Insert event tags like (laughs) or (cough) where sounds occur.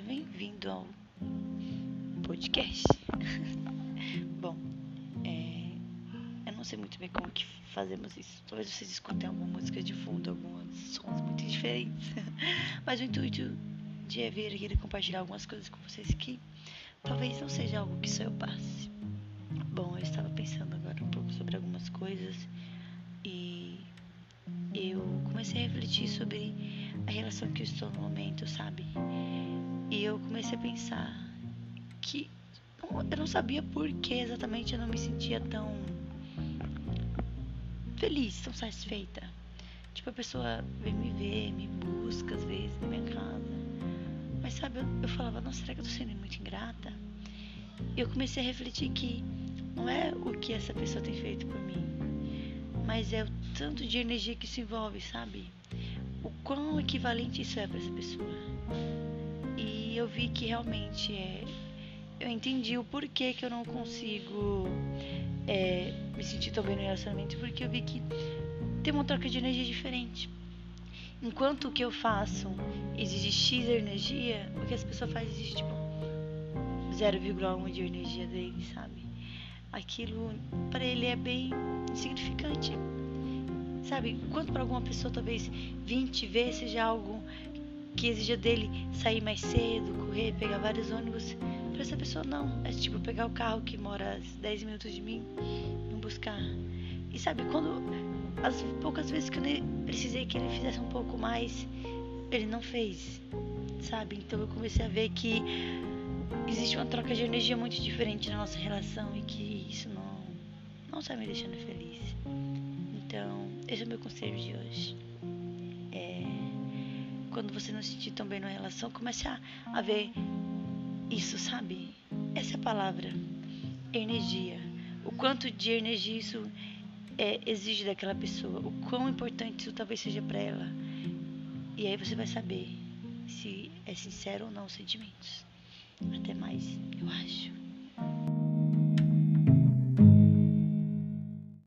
bem-vindo ao podcast. (laughs) Bom, é, eu não sei muito bem como que fazemos isso. Talvez vocês escutem alguma música de fundo, alguns sons muito diferentes. (laughs) Mas o intuito de é vir aqui compartilhar algumas coisas com vocês que talvez não seja algo que só eu passe. Bom, eu estava pensando agora um pouco sobre algumas coisas e eu comecei a refletir sobre a relação que eu estou no momento, sabe? E eu comecei a pensar que eu não sabia por que exatamente eu não me sentia tão feliz, tão satisfeita. Tipo, a pessoa vem me ver, me busca às vezes na minha casa. Mas sabe, eu, eu falava, nossa, será que eu tô sendo muito ingrata? E eu comecei a refletir que não é o que essa pessoa tem feito por mim, mas é o tanto de energia que se envolve, sabe? O quão equivalente isso é para essa pessoa. E eu vi que realmente é. Eu entendi o porquê que eu não consigo é, me sentir tão bem no relacionamento, porque eu vi que tem uma troca de energia diferente. Enquanto o que eu faço exige X energia, o que essa pessoa faz exige tipo 0,1 de energia dele, sabe? Aquilo para ele é bem insignificante. Sabe? Enquanto para alguma pessoa talvez 20 vezes seja algo que exija dele sair mais cedo, correr, pegar vários ônibus. Para essa pessoa, não. É tipo pegar o carro que mora 10 minutos de mim e buscar. E sabe, quando as poucas vezes que eu precisei que ele fizesse um pouco mais, ele não fez, sabe? Então eu comecei a ver que existe uma troca de energia muito diferente na nossa relação e que isso não, não está me deixando feliz. Então, esse é o meu conselho de hoje quando você não se sentir tão bem numa relação, comece a, a ver isso, sabe? Essa é a palavra. Energia. O quanto de energia isso é, exige daquela pessoa. O quão importante isso talvez seja para ela. E aí você vai saber se é sincero ou não os sentimentos. Até mais, eu.